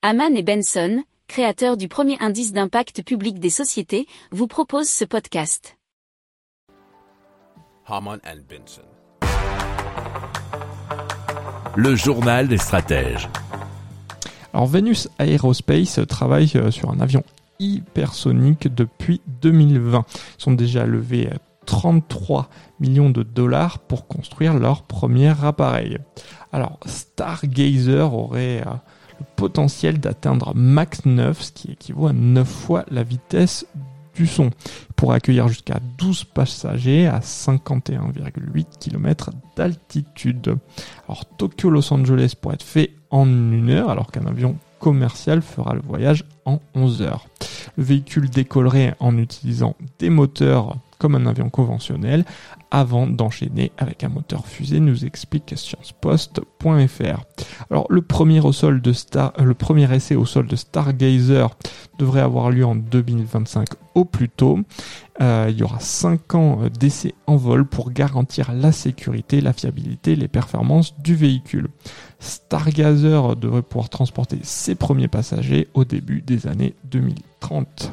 Haman et Benson, créateurs du premier indice d'impact public des sociétés, vous proposent ce podcast. Haman and Benson. Le journal des stratèges. Alors Venus Aerospace travaille euh, sur un avion hypersonique depuis 2020. Ils sont déjà levés 33 millions de dollars pour construire leur premier appareil. Alors Stargazer aurait euh, le potentiel d'atteindre Mach 9, ce qui équivaut à 9 fois la vitesse du son, pour accueillir jusqu'à 12 passagers à 51,8 km d'altitude. Alors Tokyo-Los Angeles pourrait être fait en une heure, alors qu'un avion commercial fera le voyage en 11 heures. Le véhicule décollerait en utilisant des moteurs comme un avion conventionnel avant d'enchaîner avec un moteur fusée, nous explique sciencepost.fr. Alors le premier au sol de Star, euh, le essai au sol de Stargazer devrait avoir lieu en 2025 au plus tôt. Euh, il y aura 5 ans d'essai en vol pour garantir la sécurité, la fiabilité, les performances du véhicule. Stargazer devrait pouvoir transporter ses premiers passagers au début des années 2030.